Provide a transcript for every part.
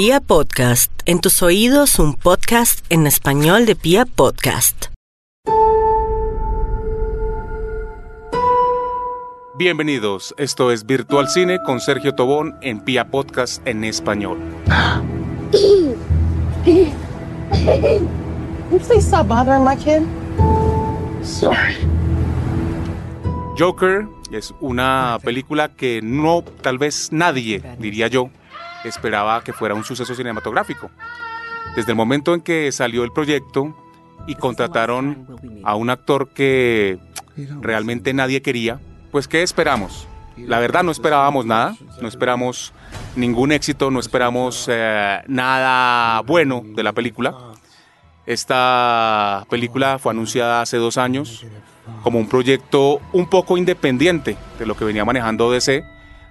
Pia Podcast, en tus oídos un podcast en español de Pia Podcast. Bienvenidos, esto es Virtual Cine con Sergio Tobón en Pia Podcast en español. You please stop bothering my kid? Sorry. Joker es una película que no, tal vez nadie, diría yo, esperaba que fuera un suceso cinematográfico. Desde el momento en que salió el proyecto y contrataron a un actor que realmente nadie quería, pues ¿qué esperamos? La verdad no esperábamos nada, no esperamos ningún éxito, no esperamos eh, nada bueno de la película. Esta película fue anunciada hace dos años como un proyecto un poco independiente de lo que venía manejando DC,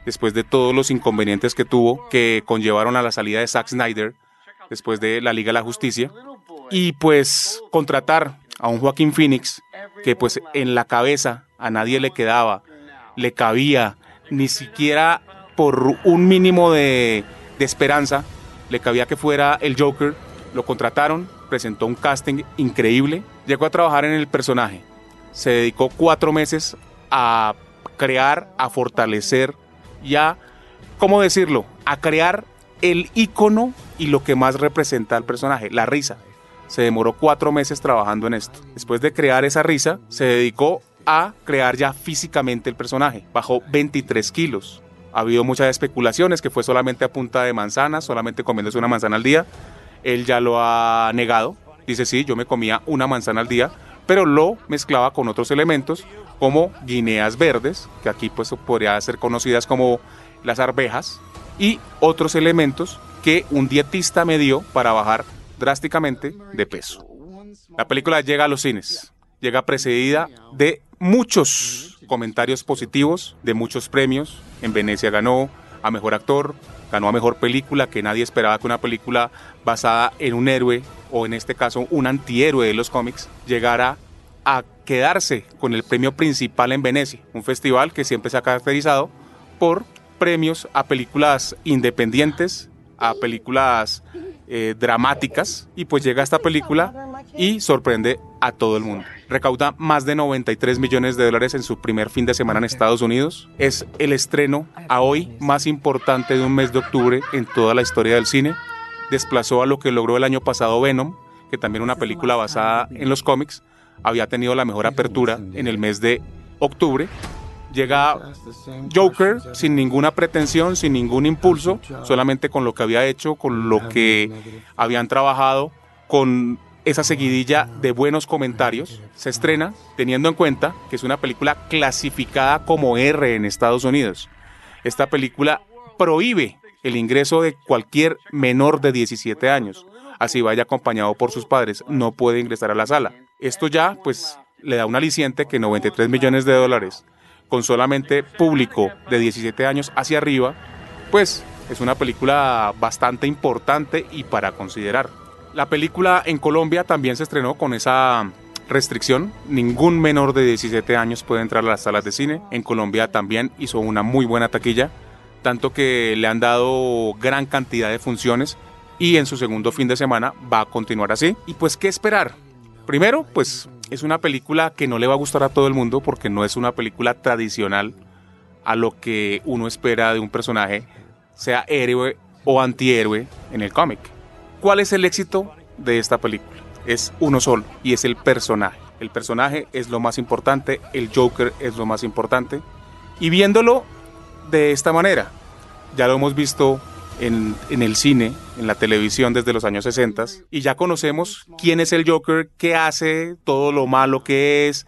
después de todos los inconvenientes que tuvo, que conllevaron a la salida de Zack Snyder, después de la Liga de la Justicia, y pues contratar a un Joaquín Phoenix, que pues en la cabeza a nadie le quedaba, le cabía, ni siquiera por un mínimo de, de esperanza, le cabía que fuera el Joker, lo contrataron, presentó un casting increíble, llegó a trabajar en el personaje, se dedicó cuatro meses a crear, a fortalecer y a, ¿cómo decirlo?, a crear el icono y lo que más representa al personaje, la risa. Se demoró cuatro meses trabajando en esto. Después de crear esa risa, se dedicó a crear ya físicamente el personaje. Bajó 23 kilos. Ha habido muchas especulaciones que fue solamente a punta de manzana, solamente comiéndose una manzana al día. Él ya lo ha negado. Dice, sí, yo me comía una manzana al día, pero lo mezclaba con otros elementos como guineas verdes, que aquí pues podría ser conocidas como las arvejas, y otros elementos que un dietista me dio para bajar drásticamente de peso. La película llega a los cines, llega precedida de muchos comentarios positivos, de muchos premios. En Venecia ganó a Mejor Actor, ganó a Mejor Película, que nadie esperaba que una película basada en un héroe, o en este caso un antihéroe de los cómics, llegara a quedarse con el premio principal en Venecia, un festival que siempre se ha caracterizado por premios a películas independientes, a películas eh, dramáticas, y pues llega esta película y sorprende a todo el mundo. Recauda más de 93 millones de dólares en su primer fin de semana en Estados Unidos. Es el estreno a hoy más importante de un mes de octubre en toda la historia del cine. Desplazó a lo que logró el año pasado Venom, que también una película basada en los cómics, había tenido la mejor apertura en el mes de octubre. Llega Joker sin ninguna pretensión, sin ningún impulso, solamente con lo que había hecho, con lo que habían trabajado, con esa seguidilla de buenos comentarios. Se estrena teniendo en cuenta que es una película clasificada como R en Estados Unidos. Esta película prohíbe el ingreso de cualquier menor de 17 años así vaya acompañado por sus padres, no puede ingresar a la sala. Esto ya, pues, le da un aliciente que 93 millones de dólares, con solamente público de 17 años hacia arriba, pues es una película bastante importante y para considerar. La película en Colombia también se estrenó con esa restricción. Ningún menor de 17 años puede entrar a las salas de cine. En Colombia también hizo una muy buena taquilla, tanto que le han dado gran cantidad de funciones y en su segundo fin de semana va a continuar así. Y pues, ¿qué esperar? Primero, pues es una película que no le va a gustar a todo el mundo porque no es una película tradicional a lo que uno espera de un personaje, sea héroe o antihéroe en el cómic. ¿Cuál es el éxito de esta película? Es uno solo y es el personaje. El personaje es lo más importante, el Joker es lo más importante. Y viéndolo de esta manera, ya lo hemos visto en, el cine, en la televisión desde los años 60 y ya conocemos quién es el Joker, qué hace, todo lo malo que es,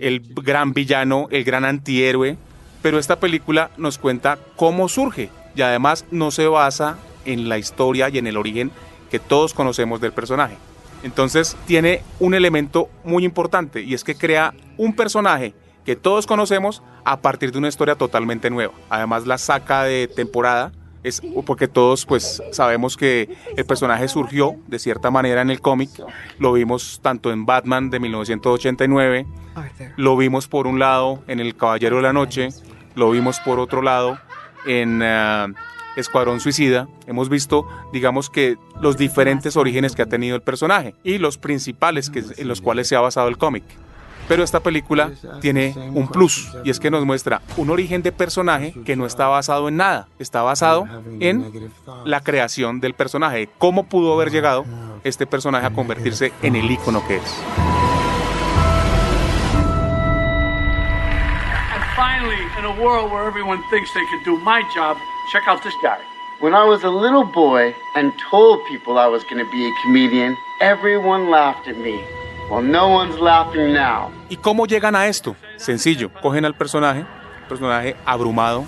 el gran villano, el gran antihéroe, pero esta película nos cuenta cómo surge y además no se basa en la historia y en el origen que todos conocemos del personaje. Entonces tiene un elemento muy importante y es que crea un personaje que todos conocemos a partir de una historia totalmente nueva. Además la saca de temporada es porque todos pues sabemos que el personaje surgió de cierta manera en el cómic, lo vimos tanto en Batman de 1989, lo vimos por un lado en El Caballero de la Noche, lo vimos por otro lado en uh, Escuadrón Suicida, hemos visto, digamos que, los diferentes orígenes que ha tenido el personaje y los principales que, en los cuales se ha basado el cómic. Pero esta película tiene un plus y es que nos muestra un origen de personaje que no está basado en nada, está basado en la creación del personaje, cómo pudo haber llegado este personaje a convertirse en el icono que es. And finally, in a world where everyone thinks they can do my job, check out this guy. When I was a little boy and told people I was going to be a comedian, everyone laughed at me. Well, no one's laughing now. ¿Y cómo llegan a esto? Sencillo, cogen al personaje, personaje abrumado,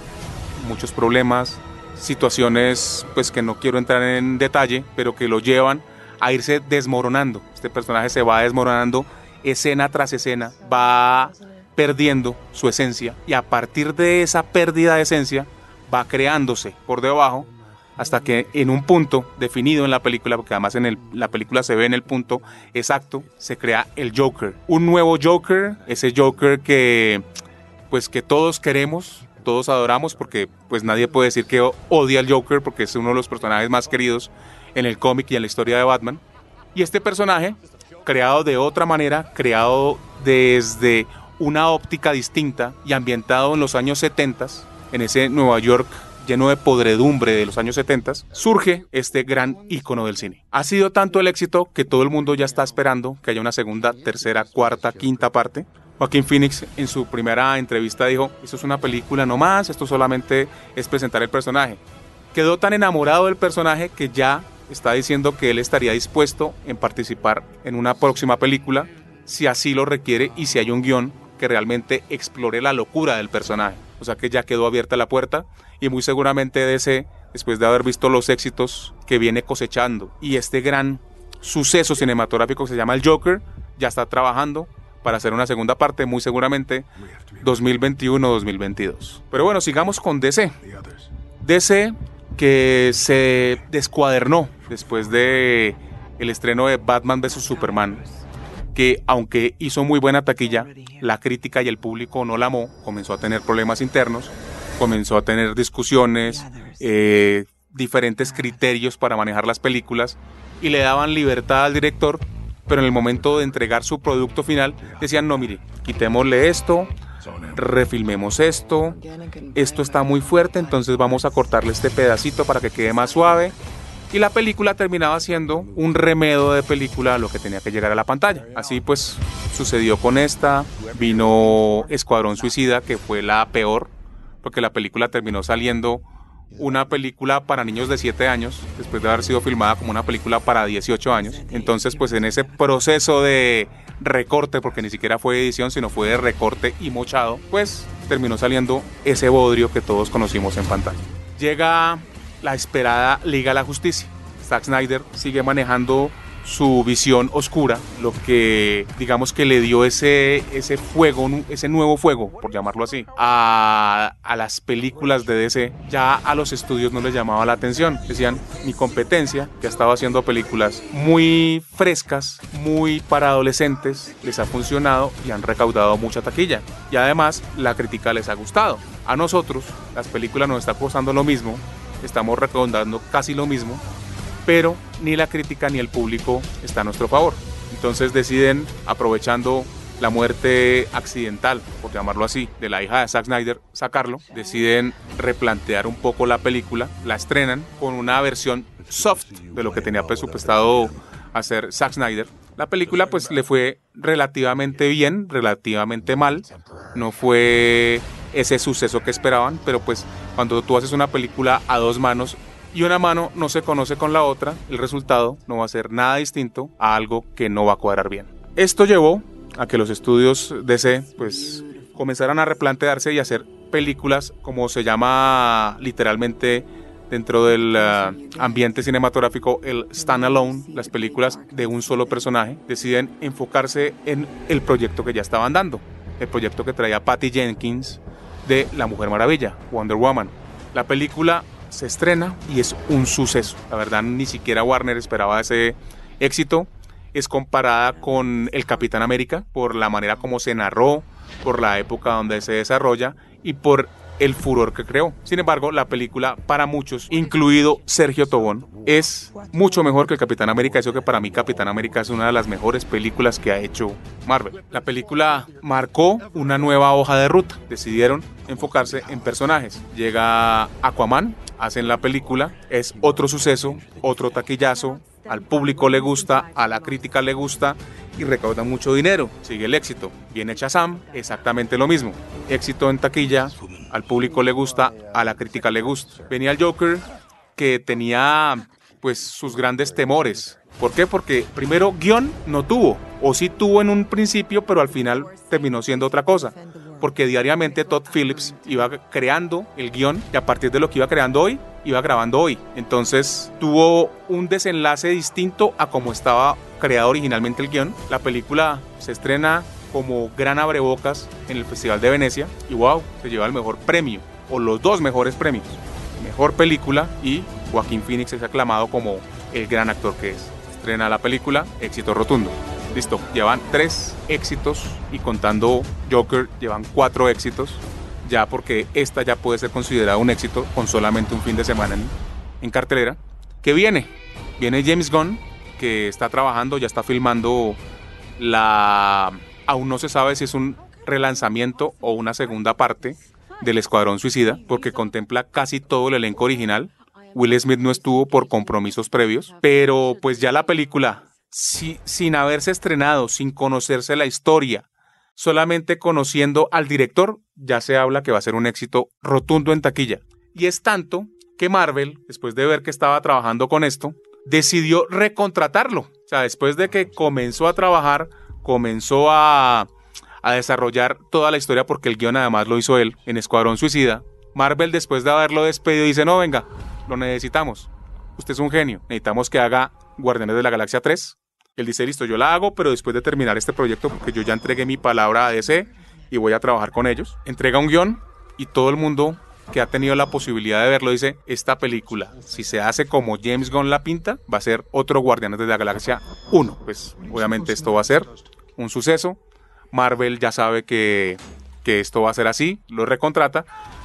muchos problemas, situaciones pues que no quiero entrar en detalle, pero que lo llevan a irse desmoronando. Este personaje se va desmoronando escena tras escena, va perdiendo su esencia y a partir de esa pérdida de esencia va creándose por debajo hasta que en un punto definido en la película, porque además en la película se ve en el punto exacto, se crea el Joker. Un nuevo Joker, ese Joker que pues que todos queremos, todos adoramos, porque pues nadie puede decir que odia al Joker, porque es uno de los personajes más queridos en el cómic y en la historia de Batman. Y este personaje, creado de otra manera, creado desde una óptica distinta y ambientado en los años 70, en ese Nueva York lleno de podredumbre de los años 70, surge este gran ícono del cine. Ha sido tanto el éxito que todo el mundo ya está esperando que haya una segunda, tercera, cuarta, quinta parte. Joaquín Phoenix en su primera entrevista dijo, esto es una película no más, esto solamente es presentar el personaje. Quedó tan enamorado del personaje que ya está diciendo que él estaría dispuesto en participar en una próxima película si así lo requiere y si hay un guion que realmente explore la locura del personaje. O sea que ya quedó abierta la puerta y muy seguramente DC, después de haber visto los éxitos que viene cosechando y este gran suceso cinematográfico que se llama el Joker, ya está trabajando para hacer una segunda parte, muy seguramente 2021-2022. Pero bueno, sigamos con DC. DC que se descuadernó después de el estreno de Batman vs Superman, que aunque hizo muy buena taquilla, la crítica y el público no la amó, comenzó a tener problemas internos, comenzó a tener discusiones, eh, diferentes criterios para manejar las películas y le daban libertad al director, pero en el momento de entregar su producto final decían, no, mire, quitémosle esto, refilmemos esto, esto está muy fuerte, entonces vamos a cortarle este pedacito para que quede más suave. Y la película terminaba siendo un remedo de película a lo que tenía que llegar a la pantalla. Así pues sucedió con esta, vino Escuadrón Suicida, que fue la peor, porque la película terminó saliendo una película para niños de 7 años, después de haber sido filmada como una película para 18 años. Entonces, pues en ese proceso de recorte, porque ni siquiera fue edición, sino fue de recorte y mochado, pues terminó saliendo ese bodrio que todos conocimos en pantalla. Llega la esperada Liga de la Justicia. Zack Snyder sigue manejando su visión oscura, lo que digamos que le dio ese, ese fuego, ese nuevo fuego, por llamarlo así, a, a las películas de DC. Ya a los estudios no les llamaba la atención. Decían, mi competencia, que estaba haciendo películas muy frescas, muy para adolescentes, les ha funcionado y han recaudado mucha taquilla. Y además, la crítica les ha gustado. A nosotros, las películas nos está costando lo mismo, estamos recaudando casi lo mismo, pero ni la crítica ni el público está a nuestro favor. Entonces deciden, aprovechando la muerte accidental, por llamarlo así, de la hija de Zack Snyder, sacarlo, deciden replantear un poco la película, la estrenan con una versión soft de lo que tenía presupuestado hacer Zack Snyder. La película pues le fue relativamente bien, relativamente mal, no fue ese suceso que esperaban, pero pues cuando tú haces una película a dos manos y una mano no se conoce con la otra, el resultado no va a ser nada distinto a algo que no va a cuadrar bien. Esto llevó a que los estudios DC pues comenzaran a replantearse y hacer películas como se llama literalmente dentro del ah, ambiente cinematográfico el standalone, las películas de un solo personaje, deciden enfocarse en el proyecto que ya estaban dando, el proyecto que traía Patty Jenkins de La Mujer Maravilla, Wonder Woman. La película se estrena y es un suceso. La verdad, ni siquiera Warner esperaba ese éxito. Es comparada con El Capitán América por la manera como se narró, por la época donde se desarrolla y por el furor que creó. Sin embargo, la película para muchos, incluido Sergio Tobón, es mucho mejor que el Capitán América. Eso que para mí Capitán América es una de las mejores películas que ha hecho Marvel. La película marcó una nueva hoja de ruta. Decidieron enfocarse en personajes. Llega Aquaman, hacen la película, es otro suceso, otro taquillazo, al público le gusta, a la crítica le gusta y recauda mucho dinero. Sigue el éxito. Viene Shazam, exactamente lo mismo. Éxito en taquilla, al público le gusta, a la crítica le gusta. Venía el Joker que tenía pues sus grandes temores. ¿Por qué? Porque primero guion no tuvo, o sí tuvo en un principio, pero al final terminó siendo otra cosa porque diariamente Todd Phillips iba creando el guion y a partir de lo que iba creando hoy, iba grabando hoy. Entonces tuvo un desenlace distinto a como estaba creado originalmente el guion. La película se estrena como gran abrebocas en el Festival de Venecia y wow, se lleva el mejor premio o los dos mejores premios. Mejor película y Joaquín Phoenix es aclamado como el gran actor que es. Estrena la película, éxito rotundo. Listo, llevan tres éxitos y contando Joker llevan cuatro éxitos, ya porque esta ya puede ser considerada un éxito con solamente un fin de semana en, cartelera. ¿Qué viene? Viene James Gunn, que está trabajando, ya está filmando la... Aún no se sabe si es un relanzamiento o una segunda parte del Escuadrón Suicida, porque contempla casi todo el elenco original. Will Smith no estuvo por compromisos previos, pero pues ya la película sin haberse estrenado, sin conocerse la historia, solamente conociendo al director, ya se habla que va a ser un éxito rotundo en taquilla. Y es tanto que Marvel, después de ver que estaba trabajando con esto, decidió recontratarlo. O sea, después de que comenzó a trabajar, comenzó a, a desarrollar toda la historia, porque el guion además lo hizo él en Escuadrón Suicida. Marvel, después de haberlo despedido, dice: No, venga, lo necesitamos. Usted es un genio. Necesitamos que haga Guardianes de la Galaxia 3. Él dice, listo, yo la hago, pero después de terminar este proyecto, porque yo ya entregué mi palabra a DC y voy a trabajar con ellos. Entrega un guion y todo el mundo que ha tenido la posibilidad de verlo dice, esta película, si se hace como James Gunn la pinta, va a ser otro Guardianes de la Galaxia 1. Pues obviamente esto va a ser un suceso. Marvel ya sabe que, que esto va a ser así, lo recontrata.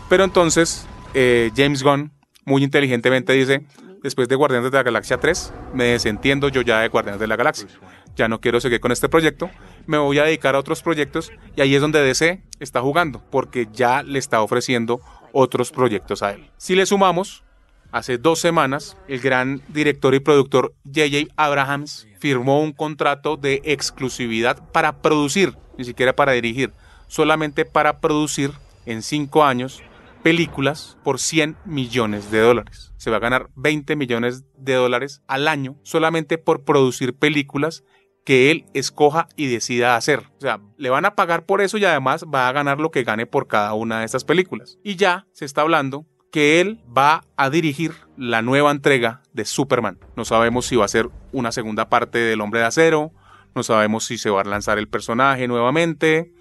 Pero entonces eh, James Gunn muy inteligentemente dice, después de Guardianes de la Galaxia 3, me desentiendo yo ya de Guardianes de la Galaxia. Ya no quiero seguir con este proyecto, me voy a dedicar a otros proyectos y ahí es donde DC está jugando, porque ya le está ofreciendo otros proyectos a él. Si le sumamos, hace dos semanas, el gran director y productor J.J. Abrahams firmó un contrato de exclusividad para producir, ni siquiera para dirigir, solamente para producir en cinco años películas por 100 millones de dólares. Se va a ganar 20 millones de dólares al año solamente por producir películas que él escoja y decida hacer. O sea, le van a pagar por eso y además va a ganar lo que gane por cada una de estas películas. Y ya se está hablando que él va a dirigir la nueva entrega de Superman. No sabemos si va a ser una segunda parte del Hombre de Acero, no sabemos si se va a lanzar el personaje nuevamente,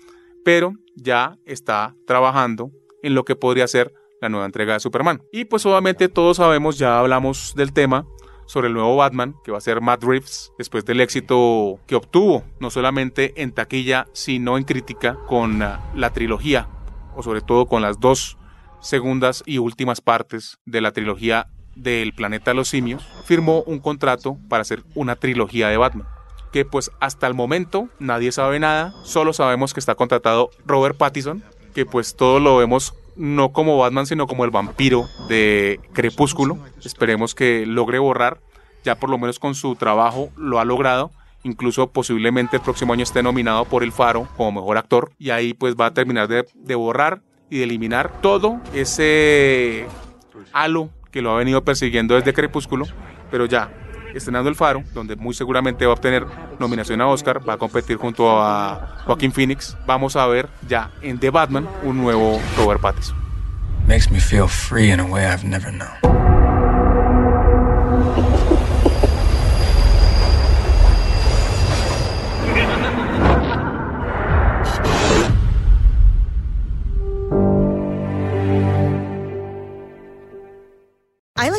pero ya está trabajando en lo que podría ser la nueva entrega de Superman. Y pues obviamente todos sabemos, ya hablamos del tema sobre el nuevo Batman, que va a ser Matt Reeves, después del éxito que obtuvo, no solamente en taquilla, sino en crítica con la trilogía, o sobre todo con las dos segundas y últimas partes de la trilogía del planeta de los simios, firmó un contrato para hacer una trilogía de Batman que pues hasta el momento nadie sabe nada, solo sabemos que está contratado Robert Pattinson, que pues todo lo vemos no como Batman, sino como el vampiro de Crepúsculo. Esperemos que logre borrar, ya por lo menos con su trabajo lo ha logrado. Incluso posiblemente el próximo año esté nominado por El Faro como mejor actor. Y ahí pues va a terminar de, borrar y de eliminar todo ese halo que lo ha venido persiguiendo desde Crepúsculo. Pero ya, estrenando El Faro, donde muy seguramente va a obtener nominación a Oscar, va a competir junto a Joaquín Phoenix. Vamos a ver ya en The Batman un nuevo Robert Pattinson. Makes me feel free in a way I've never known.